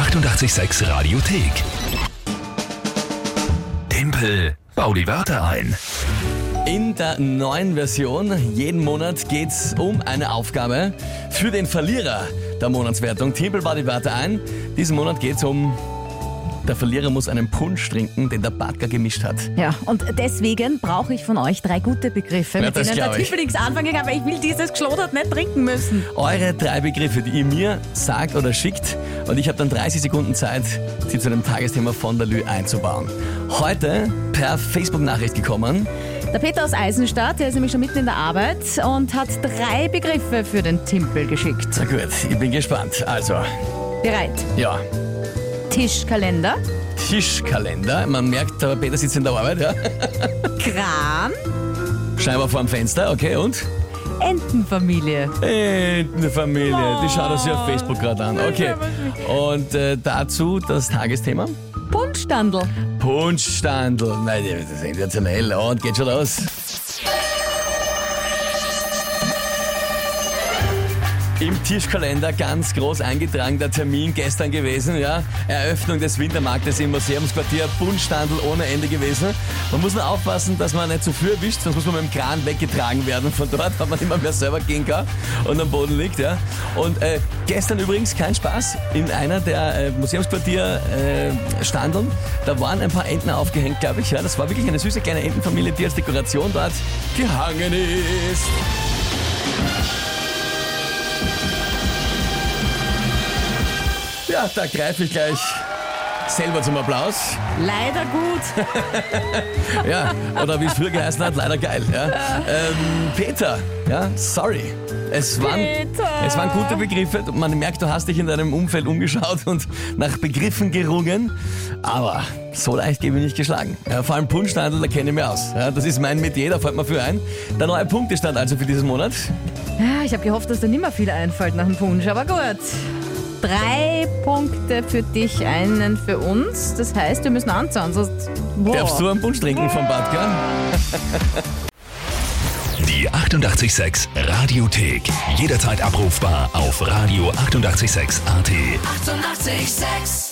886 Radiothek. Tempel, bau die Wörter ein. In der neuen Version, jeden Monat geht's um eine Aufgabe für den Verlierer der Monatswertung. Timpel war die Wörter ein. Diesen Monat geht's um der Verlierer muss einen Punsch trinken, den der Badger gemischt hat. Ja, und deswegen brauche ich von euch drei gute Begriffe, Ja, mit denen der. Tippelings anfangen kann, weil ich will dieses Geschlodert nicht trinken müssen. Eure drei Begriffe, die ihr mir sagt oder schickt und ich habe dann 30 Sekunden Zeit, sie zu dem Tagesthema von der Lü einzubauen. Heute per Facebook-Nachricht gekommen. Der Peter aus Eisenstadt, der ist nämlich schon mitten in der Arbeit und hat drei Begriffe für den Timpel geschickt. Na gut, ich bin gespannt. Also, Bereit. ja, Tischkalender, Tischkalender. Man merkt, der Peter sitzt in der Arbeit, ja. Kran, Scheinbar vor dem Fenster, okay, und? Entenfamilie. Entenfamilie, die schaut uns ja auf Facebook gerade an. Okay. Und äh, dazu das Tagesthema? Punschstandel. Punschstandel. Nein, das ist sensationell. Und geht schon los. Im Tischkalender ganz groß eingetragen der Termin gestern gewesen, ja. Eröffnung des Wintermarktes im Museumsquartier, Buntstandel ohne Ende gewesen. Man muss nur aufpassen, dass man nicht zu früh erwischt, sonst muss man mit dem Kran weggetragen werden. Von dort hat man immer mehr selber gehen kann und am Boden liegt, ja. Und äh, gestern übrigens kein Spaß, in einer der äh, Museumsquartier äh, Standeln, da waren ein paar Enten aufgehängt, glaube ich, ja. Das war wirklich eine süße kleine Entenfamilie, die als Dekoration dort gehangen ist. Ja, da greife ich gleich selber zum Applaus. Leider gut. Ja, oder wie es früher geheißen hat, leider geil. Ja. Ähm, Peter, ja, sorry. Es waren, Peter. es waren gute Begriffe. Man merkt, du hast dich in deinem Umfeld umgeschaut und nach Begriffen gerungen. Aber so leicht gebe ich nicht geschlagen. Ja, vor allem Punschstandel, da kenne ich mich aus. Ja, das ist mein Metier, da fällt mir für ein. Der neue Punktestand also für diesen Monat. Ja, ich habe gehofft, dass nicht mehr viel einfällt nach dem Punsch, aber gut. Drei Punkte für dich, einen für uns. Das heißt, wir müssen anzahlen, sonst... Boah. Darfst du einen Punsch trinken vom Bad, gell? Die 886 Radiothek. Jederzeit abrufbar auf radio886.at. 886! 886